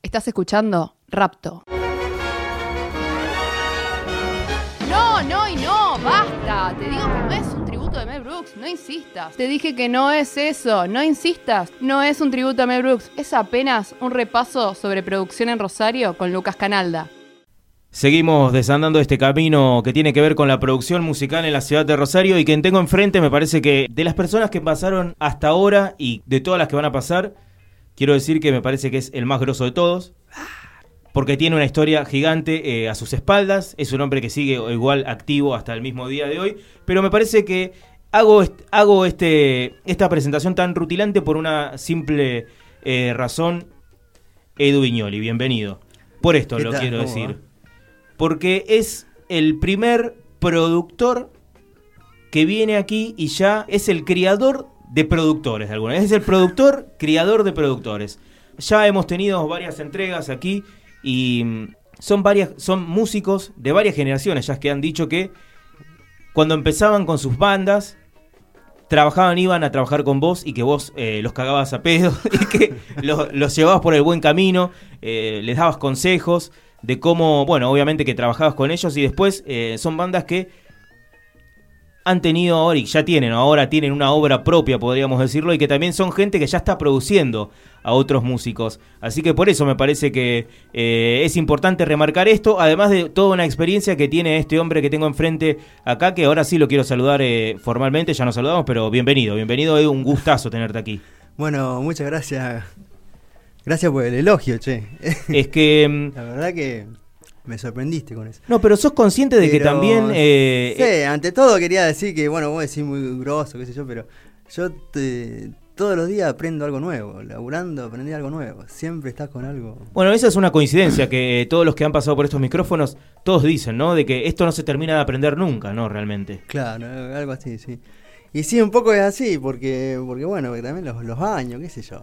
Estás escuchando Rapto. No, no y no, basta. Te digo que no es un tributo de Mel Brooks, no insistas. Te dije que no es eso, no insistas. No es un tributo a Mel Brooks, es apenas un repaso sobre producción en Rosario con Lucas Canalda. Seguimos desandando este camino que tiene que ver con la producción musical en la ciudad de Rosario y quien tengo enfrente me parece que de las personas que pasaron hasta ahora y de todas las que van a pasar, quiero decir que me parece que es el más grosso de todos, porque tiene una historia gigante eh, a sus espaldas, es un hombre que sigue igual activo hasta el mismo día de hoy, pero me parece que hago, hago este, esta presentación tan rutilante por una simple eh, razón, Edu Viñoli, bienvenido. Por esto lo quiero decir. Porque es el primer productor que viene aquí y ya es el criador de productores de alguna Es el productor, criador de productores. Ya hemos tenido varias entregas aquí y mm, son varias, son músicos de varias generaciones, ya que han dicho que cuando empezaban con sus bandas, trabajaban, iban a trabajar con vos y que vos eh, los cagabas a pedo y que los, llevabas por el buen camino, eh, les dabas consejos de cómo, bueno, obviamente que trabajabas con ellos y después eh, son bandas que han tenido ahora y ya tienen, ahora tienen una obra propia, podríamos decirlo, y que también son gente que ya está produciendo a otros músicos. Así que por eso me parece que eh, es importante remarcar esto, además de toda una experiencia que tiene este hombre que tengo enfrente acá, que ahora sí lo quiero saludar eh, formalmente, ya nos saludamos, pero bienvenido, bienvenido, es un gustazo tenerte aquí. Bueno, muchas gracias. Gracias por el elogio, che. Es que... Mm, La verdad que me sorprendiste con eso. No, pero sos consciente de que también... Eh, sí, ante todo quería decir que, bueno, vos decís muy grosso, qué sé yo, pero yo todos los días aprendo algo nuevo, laburando aprendí algo nuevo, siempre estás con algo. Bueno, esa es una coincidencia que todos los que han pasado por estos micrófonos, todos dicen, ¿no? De que esto no se termina de aprender nunca, ¿no? Realmente. Claro, algo así, sí. Y sí, un poco es así, porque, porque bueno, también los, los años, qué sé yo,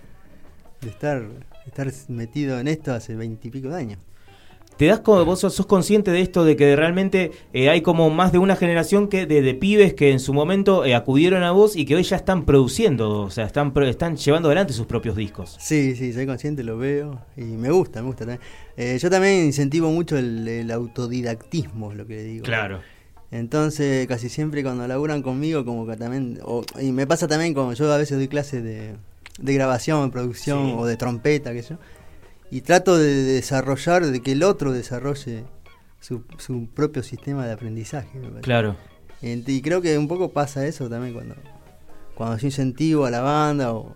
de estar, estar metido en esto hace veintipico de años te das como vos sos, consciente de esto de que realmente eh, hay como más de una generación que de, pibes que en su momento eh, acudieron a vos y que hoy ya están produciendo, o sea, están están llevando adelante sus propios discos. Sí, sí, soy consciente, lo veo y me gusta, me gusta también. Eh, yo también incentivo mucho el, autodidactismo, es lo que digo. Claro. Entonces, casi siempre cuando laburan conmigo, como que también, y me pasa también como yo a veces doy clases de, de grabación, producción o de trompeta, sé yo y trato de desarrollar, de que el otro desarrolle su, su propio sistema de aprendizaje. Claro. Y creo que un poco pasa eso también cuando, cuando yo incentivo a la banda o,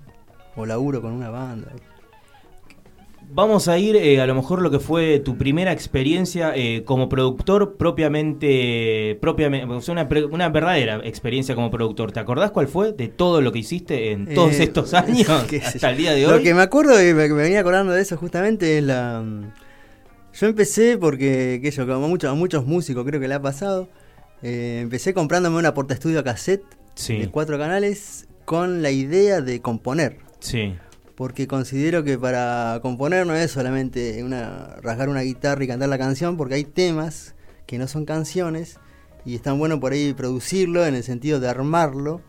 o laburo con una banda. Vamos a ir eh, a lo mejor lo que fue tu primera experiencia eh, como productor propiamente, propiamente una, una, verdadera experiencia como productor. ¿Te acordás cuál fue de todo lo que hiciste en todos eh, estos años hasta el día de hoy? Lo que me acuerdo y me, me, venía acordando de eso justamente es la... Yo empecé porque, que yo, como muchos, a muchos músicos creo que le ha pasado, empecé comprándome una porta estudio cassette de cuatro canales con la idea de componer. Sí porque considero que para componer no es solamente una, rasgar una guitarra y cantar la canción, porque hay temas que no son canciones y están bueno por ahí producirlo en el sentido de armarlo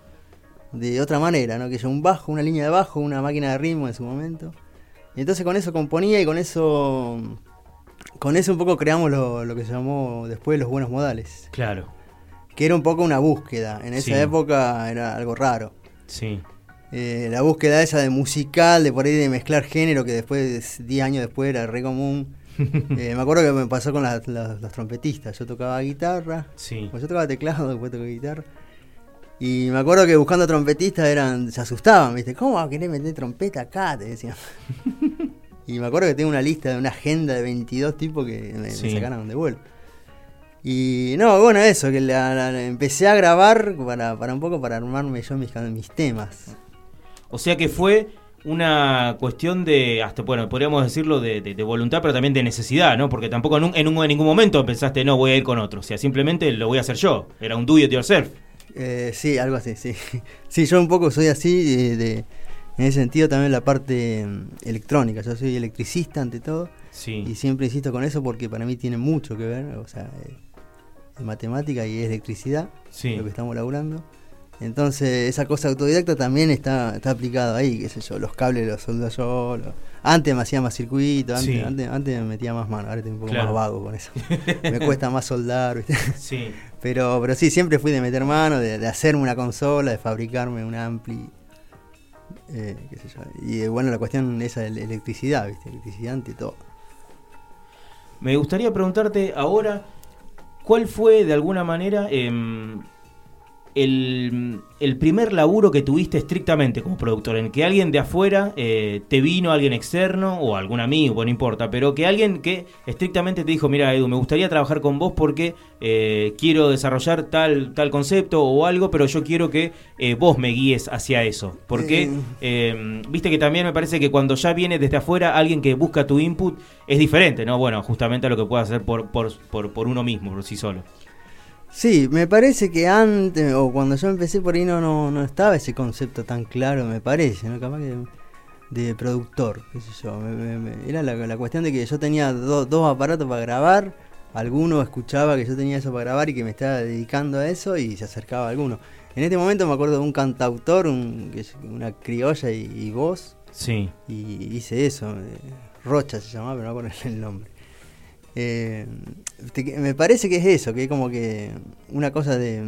de otra manera, ¿no? Que yo un bajo, una línea de bajo, una máquina de ritmo en su momento. Y entonces con eso componía y con eso con eso un poco creamos lo, lo que se llamó después los buenos modales. Claro. Que era un poco una búsqueda. En esa época era algo raro. Sí. Eh, la búsqueda esa de musical, de por ahí de mezclar género, que después, 10 años después, era re común. Eh, me acuerdo que me pasó con los trompetistas. Yo tocaba guitarra, sí. pues yo tocaba teclado, después tocaba guitarra. Y me acuerdo que buscando trompetistas eran, se asustaban, ¿viste? ¿Cómo va a querer meter trompeta acá? Te decían. y me acuerdo que tengo una lista de una agenda de 22 tipos que me, sacaron de vuelo. Y no, bueno, eso, que empecé a grabar para, para un poco para armarme yo mis, mis temas. O sea que fue una cuestión de, hasta bueno, podríamos decirlo de, de- de voluntad, pero también de necesidad, ¿no? Porque tampoco en, un- en, un- en ningún momento pensaste, no, voy a ir con otro. O sea, simplemente lo voy a hacer yo. Era un do it yourself. Eh, sí, algo así, sí. Sí, yo un poco soy así, de, de- en ese sentido también la parte mm, electrónica. Yo soy electricista ante todo Sí. y siempre insisto con eso porque para mí tiene mucho que ver, o sea, eh, es matemática y es electricidad, Sí. lo que estamos laburando. Entonces, esa cosa autodidacta también está, está aplicada ahí, qué sé yo, los cables los soldo yo. Antes me hacía más circuito, antes, Sí. antes, antes me metía más mano, ahora estoy un poco Claro. más vago con eso. me cuesta más soldar, ¿viste? Sí. Pero, pero sí, siempre fui de meter mano, de, de hacerme una consola, de fabricarme un ampli. eh, qué sé yo. Y eh, bueno, la cuestión esa de la electricidad, ¿viste? Electricidad ante todo. Me gustaría preguntarte ahora, ¿cuál fue de alguna manera em, el, el primer laburo que tuviste estrictamente como productor? En que alguien de afuera eh, te vino, alguien externo o algún amigo, no importa, pero que alguien que estrictamente te dijo, mira Edu, me gustaría trabajar con vos porque eh, quiero desarrollar tal, tal concepto o algo, pero yo quiero que eh, vos me guíes hacia eso. Porque, eh, viste que también me parece que cuando ya viene desde afuera alguien que busca tu input es diferente, ¿no? Bueno, justamente a lo que puede hacer por, por, por, por uno mismo, por sí solo. Sí, me parece que antes, o cuando yo empecé por ahí, no, no, no estaba ese concepto tan claro, me parece, ¿no? Capaz que de productor, qué sé yo. me- me- me- era la, la cuestión de que yo tenía do- dos aparatos para grabar, alguno escuchaba que yo tenía eso para grabar y que me estaba dedicando a eso y se acercaba a alguno. En este momento me acuerdo de un cantautor, un, una criolla y, y voz, Sí, y hice eso. eh, Rocha se llamaba, pero no me acuerdo el nombre. Eh, te- me parece que es eso, que es como que una cosa de,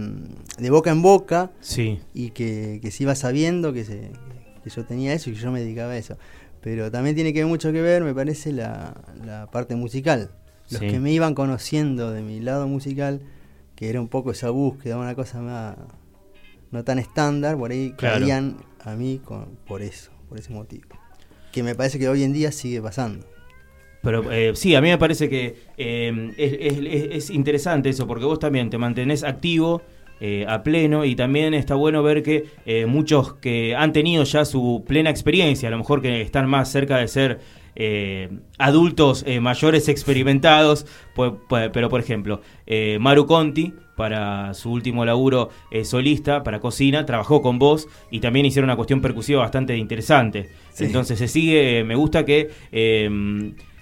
de boca en boca sí, y que, que se iba sabiendo que, se, que yo tenía eso y que yo me dedicaba a eso. Pero también tiene que mucho que ver, me parece, la, la parte musical. Los Sí. que me iban conociendo de mi lado musical, que era un poco esa búsqueda, una cosa más no tan estándar, por ahí Claro. caían a mí con- por eso, por ese motivo. Que me parece que hoy en día sigue pasando. Pero eh, sí, a mí me parece que eh, es, es- es- es interesante eso, porque vos también te mantenés activo eh, a pleno y también está bueno ver que eh, muchos que han tenido ya su plena experiencia, a lo mejor que están más cerca de ser eh, adultos eh, mayores experimentados, pues, pues, pero por ejemplo, eh, Maru Conti, para su último laburo eh, solista, para cocina, trabajó con vos y también hicieron una cuestión percusiva bastante interesante. Sí. Entonces se sigue, me gusta que eh,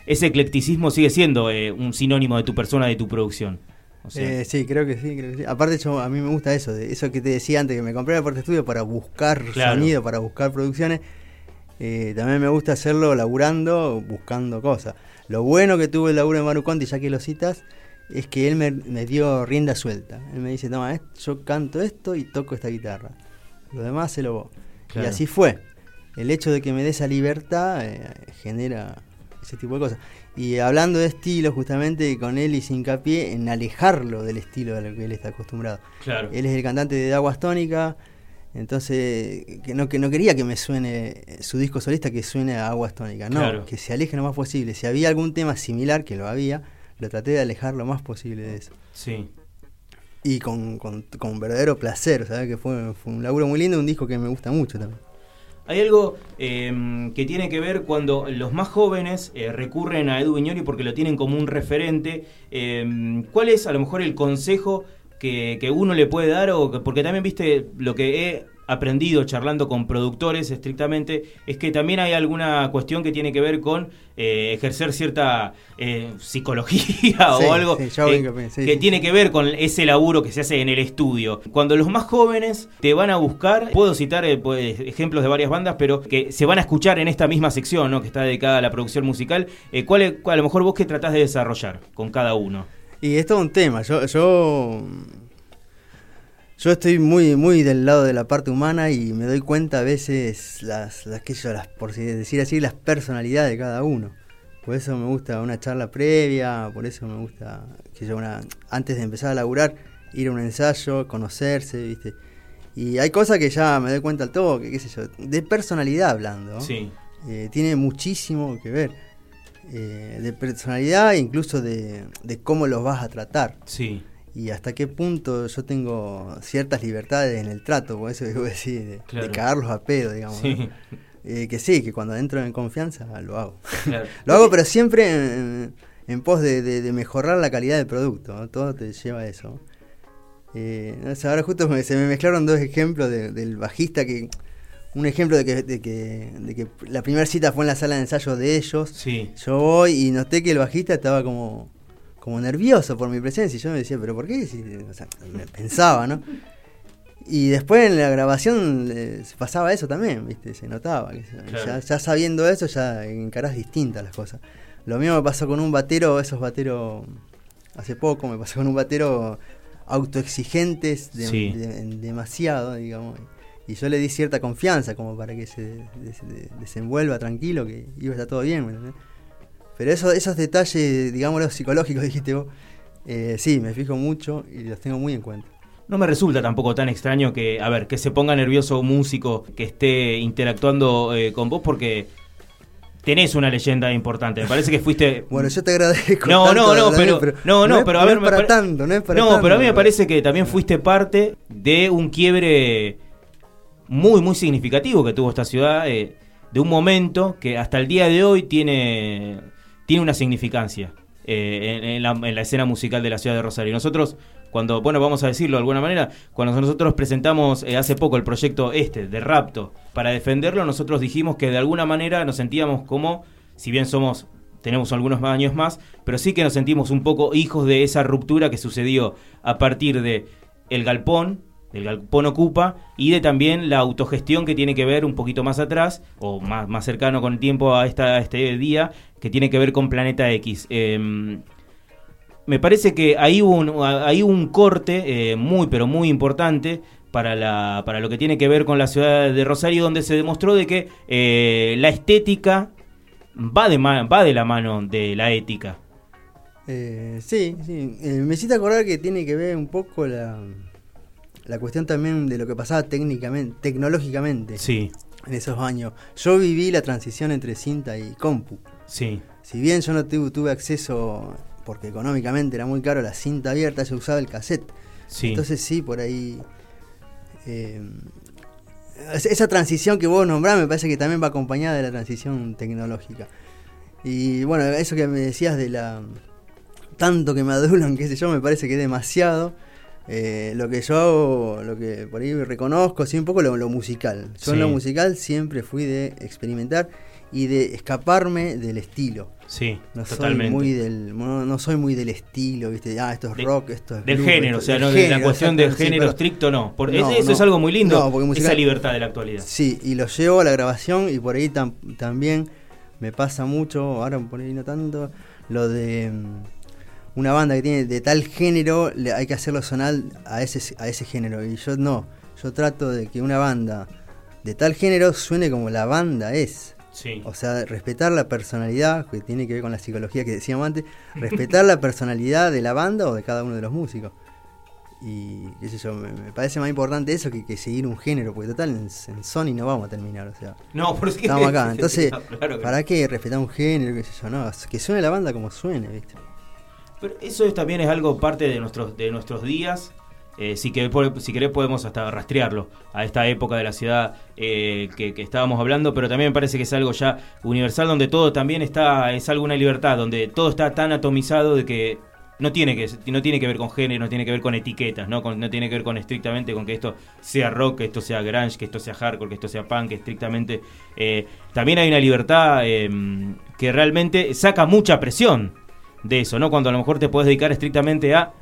ese eclecticismo sigue siendo eh, un sinónimo de tu persona, de tu producción. O sea, Eh, sí, creo que sí, creo que sí. Aparte yo, a mí me gusta eso, de eso que te decía antes, que me compré la parte estudio para buscar Claro. sonido, para buscar producciones. Eh, también me gusta hacerlo laburando, buscando cosas. Lo bueno que tuvo el laburo de Maru Conti, ya que lo citas, es que él me, me dio rienda suelta. Él me dice, toma, est- yo canto esto y toco esta guitarra. Lo demás se lo vos. Claro. Y así fue. El hecho de que me dé esa libertad eh, genera ese tipo de cosas. Y hablando de estilo, justamente con él hice hincapié en alejarlo del estilo a lo que él está acostumbrado. claro. Él es el cantante de Aguas Tónica, entonces que no, que no quería que me suene su disco solista que suene a Aguas Tónica, no, Claro. que se aleje lo más posible. Si había algún tema similar, que lo había, lo traté de alejar lo más posible de eso. Sí. Y con, con, con verdadero placer, ¿sabes? Que fue, fue un laburo muy lindo, un disco que me gusta mucho también. Hay algo eh, que tiene que ver cuando los más jóvenes eh, recurren a Edu Viñori porque lo tienen como un referente. Eh, ¿Cuál es a lo mejor el consejo que, que uno le puede dar? O que- porque también, viste, lo que he aprendido charlando con productores estrictamente es que también hay alguna cuestión que tiene que ver con eh, ejercer cierta eh, psicología Sí, o algo sí, eh, sí, que tiene que ver con ese laburo que se hace en el estudio. Cuando los más jóvenes te van a buscar, puedo citar eh, pues, ejemplos de varias bandas, pero que se van a escuchar en esta misma sección, ¿no? que está dedicada a la producción musical. Eh, ¿cuál, es- cuál- a lo mejor vos qué tratás de desarrollar con cada uno? Y es todo un tema. Yo, yo, yo estoy muy, muy del lado de la parte humana y me doy cuenta a veces las, las que yo, las, por decir así, las personalidades de cada uno. Por eso me gusta una charla previa, por eso me gusta que yo una, antes de empezar a laburar, ir a un ensayo, conocerse, viste. Y hay cosas que ya me doy cuenta al toque, qué sé yo, de personalidad hablando. Sí, eh, tiene muchísimo que ver. Eh, de personalidad e incluso de, de cómo los vas a tratar sí, y hasta qué punto yo tengo ciertas libertades en el trato, por eso a decir, de, Claro. de cagarlos a pedo, digamos. sí. ¿no? eh, que sí, que cuando entro en confianza lo hago. lo hago, pero siempre en, pos de, mejorar la calidad del producto. Todo te lleva a eso. Eh, ahora justo se me mezclaron dos ejemplos del bajista que un ejemplo de que, de que, de que la primera cita fue en la sala de ensayo de ellos. Sí. Yo voy y noté que el bajista estaba como, como nervioso por mi presencia. Y yo me decía, ¿pero por qué? o sea, me pensaba, ¿no? Y después en la grabación eh, se pasaba eso también, ¿viste? Se notaba. ya, sabiendo eso, ya encarás distintas las cosas. Lo mismo me pasó con un batero, esos bateros. Hace poco me pasó con un batero autoexigentes demasiado, digamos. Y yo le di cierta confianza como para que se, desenvuelva tranquilo, que iba a estar todo bien. Pero eso, esos detalles, digamos, los psicológicos, dijiste vos, eh, sí, me fijo mucho y los tengo muy en cuenta. No me resulta tampoco tan extraño que, a ver, que se ponga nervioso un músico que esté interactuando eh, con vos porque tenés una leyenda importante. Me parece que fuiste. Bueno, yo te agradezco. No, no, no, pero, no, no, pero a ver, no es para tanto, no es para No, pero a mí me parece que también fuiste parte de un quiebre muy, muy significativo que tuvo esta ciudad, eh, de un momento que hasta el día de hoy tiene, tiene una significancia eh, en, la, escena musical de la ciudad de Rosario. Nosotros, cuando, bueno, vamos a decirlo de alguna manera, cuando nosotros presentamos eh, hace poco el proyecto este de Rapto, para defenderlo, nosotros dijimos que de alguna manera nos sentíamos como, si bien somos tenemos algunos años más, pero sí que nos sentimos un poco hijos de esa ruptura que sucedió a partir de el galpón, del galpón ocupa y de también la autogestión que tiene que ver un poquito más atrás o más, más cercano con el tiempo a, esta, este día que tiene que ver con Planeta X. Em, me parece que hay un, hay un corte eh, muy pero muy importante para, la, para lo que tiene que ver con la ciudad de Rosario donde se demostró de que eh, la estética va de, va de la mano de la ética. Eh, sí, sí. me hiciste acordar que tiene que ver un poco la, la cuestión también de lo que pasaba técnicamente, tecnológicamente. Sí. En esos años. Yo viví la transición entre cinta y compu. Sí. Si bien yo no tuve, acceso, porque económicamente era muy caro, la cinta abierta, yo usaba el cassette. Sí. Entonces sí, por ahí... Eh, esa transición que vos nombrás me parece que también va acompañada de la transición tecnológica. Y bueno, eso que me decías de la... Tanto que me adulan, qué sé yo, me parece que es demasiado. Eh, lo que yo hago, lo que por ahí reconozco, sí, un poco lo, musical. Yo en lo musical siempre fui de experimentar y de escaparme del estilo. Sí, no totalmente. Soy muy del, no, soy muy del estilo, ¿viste? Ah, esto es rock, esto es. Del género, o sea, no, de la cuestión del género estricto, no. eso es algo muy lindo, esa libertad de la actualidad. Sí, y lo llevo a la grabación y por ahí también me pasa mucho, ahora por ahí no tanto, lo de mm, una banda que tiene de tal género, le, hay que hacerlo sonar a ese, a ese género. Y yo no, yo trato de que una banda de tal género suene como la banda es. Sí. O sea, respetar la personalidad, que tiene que ver con la psicología que decíamos antes, respetar la personalidad de la banda o de cada uno de los músicos. Y qué sé yo, me, parece más importante eso que, seguir un género, porque total en, Sony no vamos a terminar, o sea. No, porque estamos acá. Entonces, ¿para qué respetar un género? Qué sé yo, no, que suene la banda como suene, ¿viste? Pero eso también es algo parte de nuestros, de nuestros días. Eh, si, que, si querés podemos hasta rastrearlo a esta época de la ciudad eh, que, estábamos hablando, pero también me parece que es algo ya universal donde todo también está, es algo una libertad, donde todo está tan atomizado de que no tiene que, no tiene que ver con género, no tiene que ver con etiquetas, ¿no? no tiene que ver con estrictamente con que esto sea rock, que esto sea grunge, que esto sea hardcore, que esto sea punk, estrictamente. Eh, también hay una libertad em, que realmente saca mucha presión de eso, ¿no? Cuando a lo mejor te puedes dedicar estrictamente a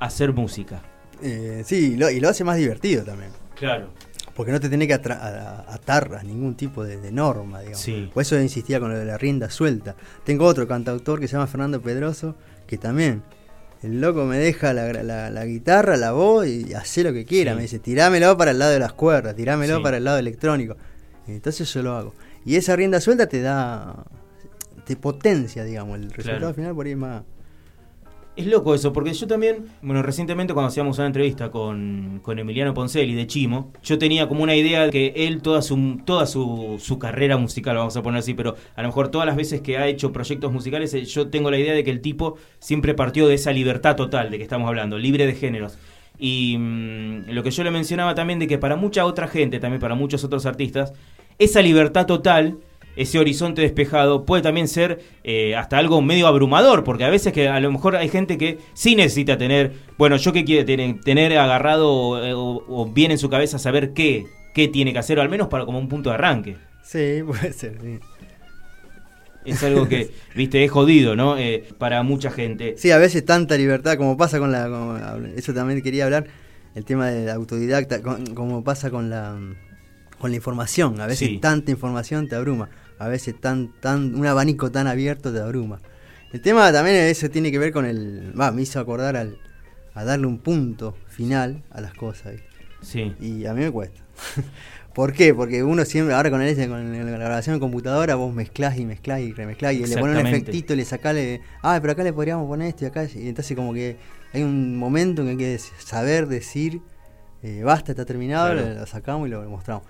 hacer música. Eh, sí, y lo hace más divertido también. Claro. Porque no te tiene que atar a ningún tipo de, norma, digamos. Sí. Por eso insistía con lo de la rienda suelta. Tengo otro cantautor que se llama Fernando Pedroso, que también, el loco me deja la, guitarra, la voz y hace lo que quiera. Me dice, tirámelo para el lado de las cuerdas, tirámelo para el lado electrónico. Entonces yo lo hago. Y esa rienda suelta te da te potencia, digamos, el resultado final por ahí más... Es loco eso, porque yo también, bueno, recientemente cuando hacíamos una entrevista con, con Emiliano Poncelli de Chimo, yo tenía como una idea de que él toda su toda su, su, carrera musical, vamos a poner así, pero a lo mejor todas las veces que ha hecho proyectos musicales, eh, yo tengo la idea de que el tipo siempre partió de esa libertad total de que estamos hablando, libre de géneros. Y mm, lo que yo le mencionaba también de que para mucha otra gente, también para muchos otros artistas, esa libertad total, ese horizonte despejado, puede también ser eh, hasta algo medio abrumador, porque a veces que a lo mejor hay gente que sí necesita tener, bueno, yo que quiere tener, tener agarrado eh, o, o bien en su cabeza saber qué, qué tiene que hacer, o al menos para como un punto de arranque. Sí, puede ser, sí. Es algo que, viste, es jodido, ¿no? Eh, para mucha gente. Sí, a veces tanta libertad, como pasa con la. como- eso también quería hablar, el tema del autodidacta, con- como pasa con la con la información. A veces Sí. tanta información te abruma. A veces tan, tan, un abanico tan abierto te abruma. El tema también eso tiene que ver con el. Va, me hizo acordar al, a darle un punto final a las cosas. Sí, Y a mí me cuesta. ¿Por qué? Porque uno siempre, ahora con, el, con la grabación en computadora, vos mezclás y mezclás y remezclás y le pones un efectito y le sacás, le, ah, pero acá le podríamos poner esto y acá. Y entonces, como que hay un momento en que hay que saber decir, eh, basta, está terminado, Claro. lo, lo sacamos y lo mostramos.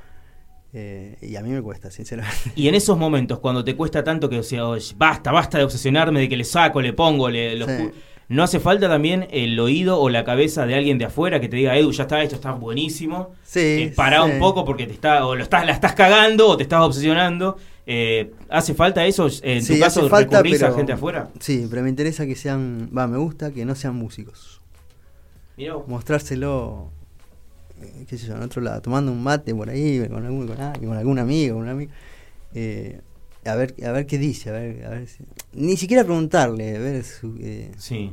Eh, y a mí me cuesta, sinceramente. Y en esos momentos, cuando te cuesta tanto que, o sea, basta, basta de obsesionarme, de que le saco, le pongo, le, Sí. ¿No hace falta también el oído o la cabeza de alguien de afuera que te diga, Edu, ya está, esto está buenísimo? Sí. Eh, pará sí. un poco porque te está, o lo estás, la estás cagando o te estás obsesionando. Eh, ¿Hace falta eso? En Sí, tu caso, falta, recurrís a pero- gente afuera. Sí, pero me interesa que sean, va, me gusta que no sean músicos. Mirá mostrárselo, eh, qué sé yo, en otro lado, tomando un mate por ahí, con algún, con, con algún amigo, con un amigo. eh, a ver, a ver qué dice, a ver, a ver si- ni siquiera preguntarle, a ver su, eh, Sí.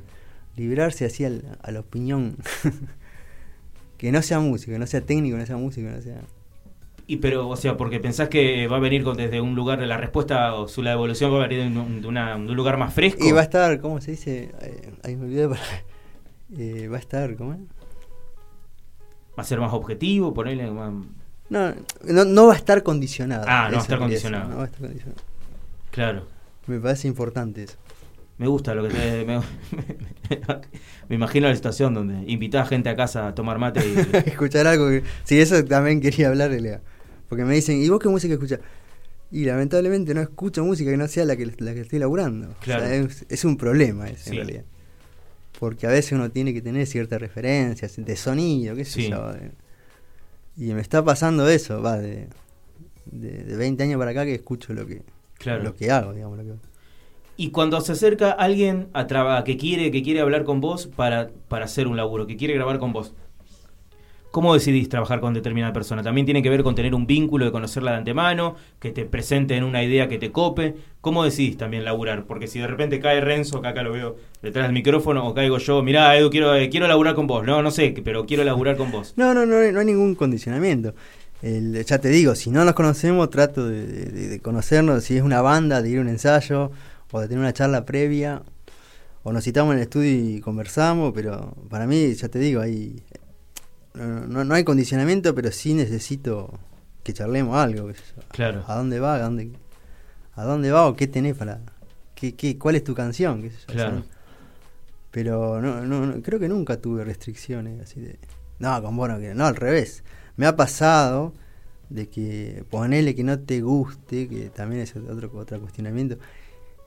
librarse así al- a la opinión. que no sea músico, que no sea técnico, que no sea músico, que no sea. Y pero, o sea, porque pensás que va a venir con, desde un lugar de la respuesta o su la evolución va a venir de un, de una- de un lugar más fresco. Y va a estar, ¿cómo se dice? Eh, ahí me olvidé. para- eh, va a estar, ¿cómo es? Va a ser más objetivo, ponerle más... No, no, no va a estar condicionado. Ah, no va a estar condicionado. no va a estar condicionado. Claro. Me parece importante eso. Me gusta lo que te... Me, me imagino la situación donde invitás gente a casa a tomar mate y... escuchar algo que... Sí, eso también quería hablar, Lea. Porque me dicen, ¿y vos qué música escuchás? Y lamentablemente no escucho música que no sea la que, la que estoy laburando. O sea, Claro. es, es un problema Sí. en realidad. Porque a veces uno tiene que tener ciertas referencias de sonido, qué sé Sí. yo. Y me está pasando eso, va, de, de, de 20 años para acá que escucho lo que, Claro. lo que hago, digamos. Lo que, Y cuando se acerca alguien a traba- que quiere que quiere hablar con vos para, para hacer un laburo, que quiere grabar con vos, ¿cómo decidís trabajar con determinada persona? También tiene que ver con tener un vínculo, de conocerla de antemano, que te presenten una idea que te cope. ¿Cómo decidís también laburar? Porque si de repente cae Renzo, que acá lo veo detrás del micrófono, o caigo yo, mirá, Edu, quiero, eh, quiero laburar con vos. No, no sé, pero quiero laburar con vos. No, no, no, no hay ningún condicionamiento. Ya te digo, si no nos conocemos, trato de conocernos. Si es una banda, de ir a un ensayo o de tener una charla previa. O nos citamos en el estudio y conversamos, pero para mí, ya te digo, hay, no, no- no hay condicionamiento, pero sí necesito que charlemos algo. Claro. ¿A dónde va? ¿A dónde, a dónde va o qué tenés para...? ¿Qué, qué, ¿Cuál es tu canción? Claro. o sea, pero no, no, no, creo que nunca tuve restricciones así de... No, con vos no, no, al revés. Me ha pasado de que ponele que no te guste, que también es otro, otro cuestionamiento,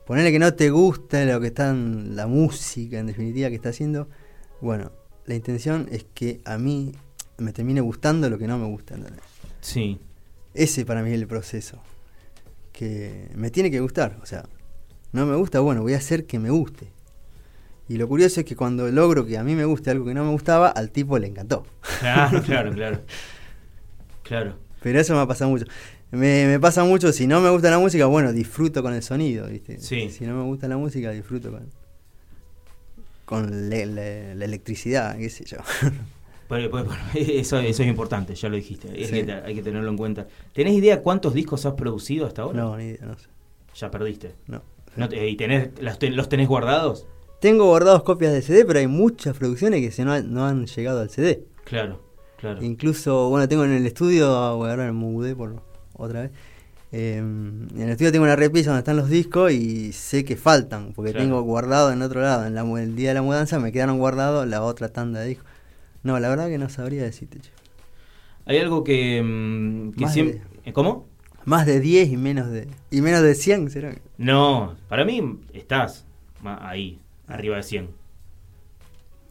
ponele que no te gusta lo que está en la música, en definitiva, que está haciendo, bueno, la intención es que a mí me termine gustando lo que no me gusta. ¿entendés? Sí. Ese para mí es el proceso. Que me tiene que gustar. O sea, no me gusta, bueno, voy a hacer que me guste. Y lo curioso es que cuando logro que a mí me guste algo que no me gustaba, al tipo le encantó. Claro, claro, claro. Claro. Pero eso me ha pasado mucho. Me, me pasa mucho, si no me gusta la música, bueno, disfruto con el sonido, ¿viste? Sí. Si no me gusta la música, disfruto con, con le- le- la electricidad, qué sé yo. Eso, eso es importante, ya lo dijiste. es Sí. que te- hay que tenerlo en cuenta. ¿Tenés idea cuántos discos has producido hasta ahora? no, ni idea, no sé. Ya perdiste. No. No ¿Y tenés, ten- los tenés guardados? Tengo guardados copias de CD, pero hay muchas producciones que se no, han- no han llegado al CD. Claro, claro. Incluso, bueno, tengo en el estudio, ahora me mudé por otra vez. Eh, en el estudio tengo una repisa donde están los discos y sé que faltan, porque Claro. tengo guardado en otro lado. En la, el día de la mudanza me quedaron guardados la otra tanda de discos. No, la verdad que no sabría decirte. che. Hay algo que, mm, que Más siempre... ¿Eh, ¿Cómo? Más de 10 y menos de y menos de 100 será. No, para mí estás ahí, arriba de 100.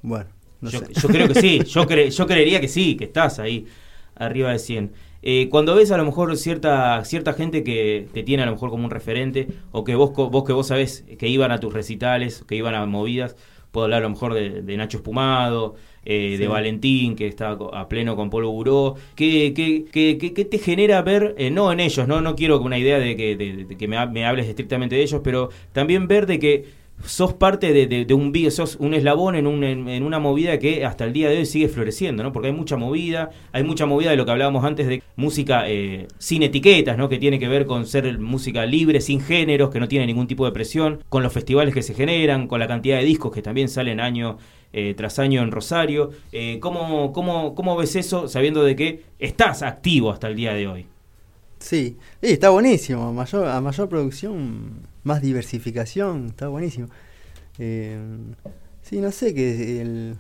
Bueno, no yo, sé. yo creo que sí, yo, cre- yo creería que sí, que estás ahí, arriba de 100. Eh, cuando ves a lo mejor cierta cierta gente que te tiene a lo mejor como un referente, o que vos, vos que vos sabés que iban a tus recitales, que iban a movidas, puedo hablar a lo mejor de, Nacho Espumado, eh, de Valentín, que está a pleno con Polo Buró. ¿Qué, qué, qué, te genera ver, eh, no en ellos, no no quiero una idea de que, de, que me, me, hables estrictamente de ellos, pero también ver de que sos parte de, un sos un eslabón en, un, en, una movida que hasta el día de hoy sigue floreciendo, ¿no? Porque hay mucha movida, hay mucha movida de lo que hablábamos antes de música eh, sin etiquetas, ¿no? Que tiene que ver con ser música libre, sin géneros, que no tiene ningún tipo de presión, con los festivales que se generan, con la cantidad de discos que también salen año eh, tras año en Rosario. Eh, ¿cómo, cómo, cómo ves eso sabiendo de que estás activo hasta el día de hoy? Sí, está buenísimo, mayor, a mayor producción más diversificación, está buenísimo. Eh, sí, no sé qué el...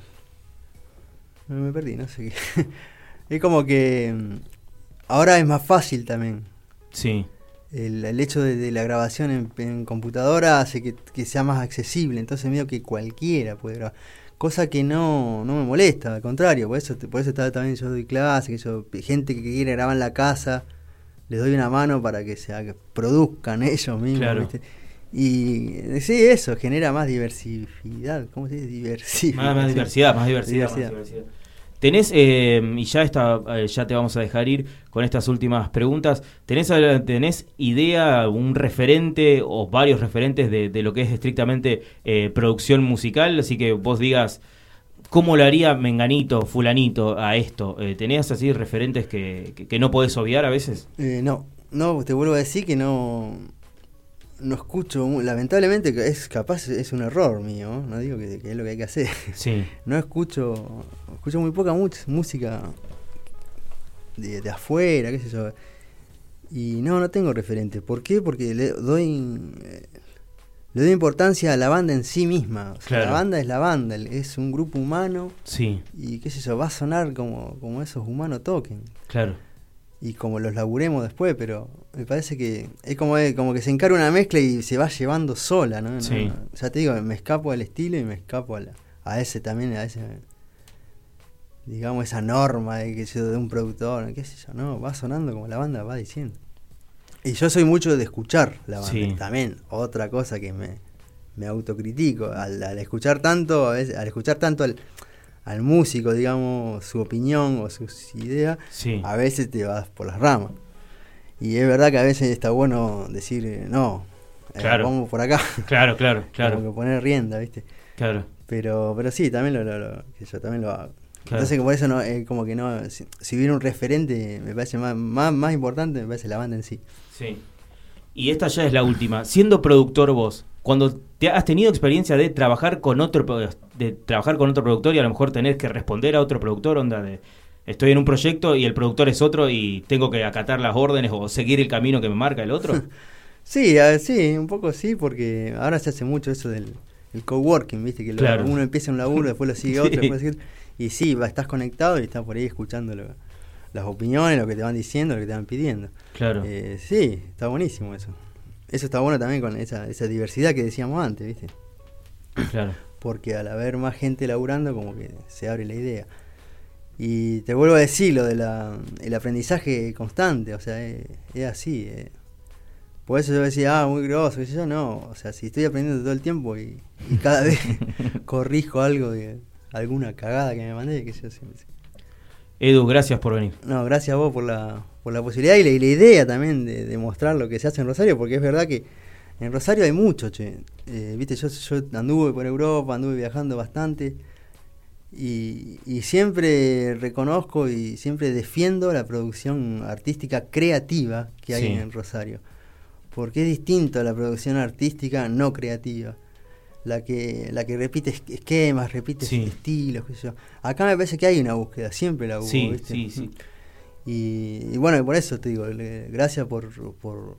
Me perdí, no sé qué. es como que ahora es más fácil también. Sí. El, hecho de, la grabación en, computadora hace que, sea más accesible, entonces medio que cualquiera puede grabar. Cosa que no, no me molesta, al contrario, por eso, por eso está, también yo doy clase, que yo, gente que quiere grabar en la casa, les doy una mano para que se produzcan ellos mismos. Y sí, eso genera más diversidad. ¿Cómo se dice? Diversidad. Más, diversidad, más diversidad. Tenés, eh, y ya, está, eh, ya te vamos a dejar ir con estas últimas preguntas, ¿tenés, tenés idea, un referente o varios referentes de, lo que es estrictamente eh, producción musical? Así que vos digas, ¿cómo lo haría Menganito, Fulanito a esto? ¿Tenés así referentes que, que, no podés obviar a veces? no, no, te vuelvo a decir que no no escucho, lamentablemente es capaz, es un error mío, no digo que, es lo que hay que hacer. Sí. No escucho, escucho muy poca música de, afuera, qué sé yo. Y no, no tengo referente. ¿Por qué? Porque le doy, le doy importancia a la banda en sí misma. La banda es la banda, es un grupo humano. Sí. Y qué sé yo, va a sonar como, como esos humanos toquen. Claro y como los laburemos después, pero me parece que es como, como que se encara una mezcla y se va llevando sola, ¿no? Sí. ya te digo, me escapo al estilo y me escapo a, a ese también, a ese, digamos, esa norma de que de un productor, qué sé yo, no, va sonando como la banda va diciendo. Y yo soy mucho de escuchar la banda, también, otra cosa que me, me autocritico, al, al escuchar tanto, al escuchar tanto al al músico, digamos, su opinión o sus ideas, a veces te vas por las ramas. Y es verdad que a veces está bueno decir, no, eh, vamos por acá. Claro, claro, claro. Como que poner rienda, ¿viste? Claro. Pero, pero sí, también lo, lo, yo también lo hago. Entonces por eso no, eh, como que no, si, si, hubiera un referente, me parece más, más, más importante, me parece la banda en sí. Sí. Y esta ya es la última. Siendo productor vos, cuando te has tenido experiencia de trabajar con otro de trabajar con otro productor y a lo mejor tener que responder a otro productor, onda de estoy en un proyecto y el productor es otro y tengo que acatar las órdenes o seguir el camino que me marca el otro? sí, sí, un poco sí, porque ahora se hace mucho eso del el coworking, ¿viste? Que uno empieza un laburo, después lo sigue otro, después y sí, va, estás conectado y estás por ahí escuchando las opiniones, lo que te van diciendo, lo que te van pidiendo. Claro. Eh, sí, está buenísimo eso. Eso está bueno también con esa, esa diversidad que decíamos antes, ¿viste? Claro. Porque al haber más gente laburando, como que se abre la idea. Y te vuelvo a decir lo del el aprendizaje constante, o sea, es, así. Eh. Por eso yo decía, ah, muy grosso, y yo no, o sea, si estoy aprendiendo todo el tiempo y, cada vez corrijo algo de alguna cagada que me mandé, que yo siempre. Edu, gracias por venir. No, gracias a vos por la, por la posibilidad y la, idea también de, mostrar lo que se hace en Rosario, porque es verdad que en Rosario hay mucho, che. Eh, viste, yo, yo anduve por Europa, anduve viajando bastante y, siempre reconozco y siempre defiendo la producción artística creativa que hay en Rosario, porque es distinto a la producción artística no creativa la que la que repite esquemas, repite estilos, qué sé yo. Acá me parece que hay una búsqueda, siempre la hubo, sí, Sí, sí. Y, bueno, por eso te digo, gracias por, por,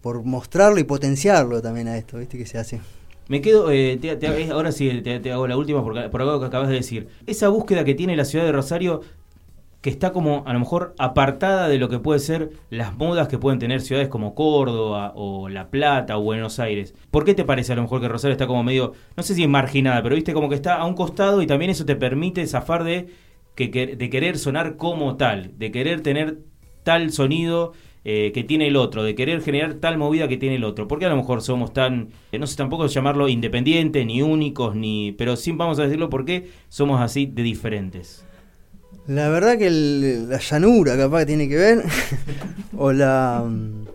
por mostrarlo y potenciarlo también a esto, ¿viste? Que se hace. Me quedo, eh, ahora sí te, hago la última por, por algo que acabas de decir. Esa búsqueda que tiene la ciudad de Rosario que está como a lo mejor apartada de lo que puede ser las modas que pueden tener ciudades como Córdoba o La Plata o Buenos Aires. ¿Por qué te parece a lo mejor que Rosario está como medio, no sé si es marginada, pero viste como que está a un costado y también eso te permite zafar de, que, de querer sonar como tal, de querer tener tal sonido eh, que tiene el otro, de querer generar tal movida que tiene el otro. Porque a lo mejor somos tan, eh, no sé tampoco llamarlo independientes, ni únicos, ni pero sí vamos a decirlo porque somos así de diferentes. La verdad que la llanura capaz que tiene que ver, o la... Mm,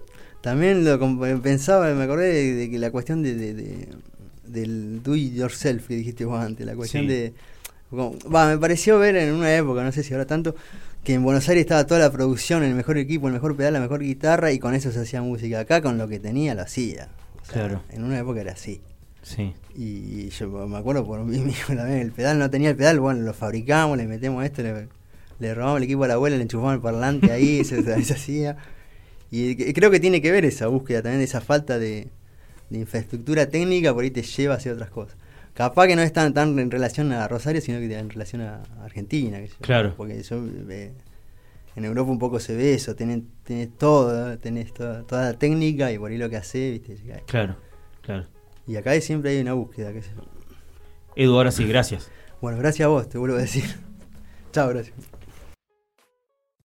también lo pensaba, me acordé de, que la cuestión de, del do it yourself que dijiste vos antes, la cuestión de... Va, me pareció ver en una época, no sé si ahora tanto, que en Buenos Aires estaba toda la producción, el mejor equipo, el mejor pedal, la mejor guitarra y con eso se hacía música. Acá con lo que tenía lo hacía. claro. En una época era así. Sí. Y yo me acuerdo por mí mismo también, el pedal no tenía el pedal, bueno, lo fabricamos, le metemos esto, le, robamos el equipo a la abuela, le enchufamos el parlante ahí, se, se, hacía. Y creo que tiene que ver esa búsqueda también, esa falta de, de infraestructura técnica, por ahí te lleva hacia otras cosas. Capaz que no es tan, tan en relación a Rosario, sino que en relación a Argentina. claro. Porque yo, eh, en Europa un poco se ve eso, tenés, todo, tenés toda, la técnica y por ahí lo que hace, ¿viste? Claro, claro. Y acá siempre hay una búsqueda. Que Edu, ahora sí, gracias. Bueno, gracias a vos, te vuelvo a decir. Chao, gracias.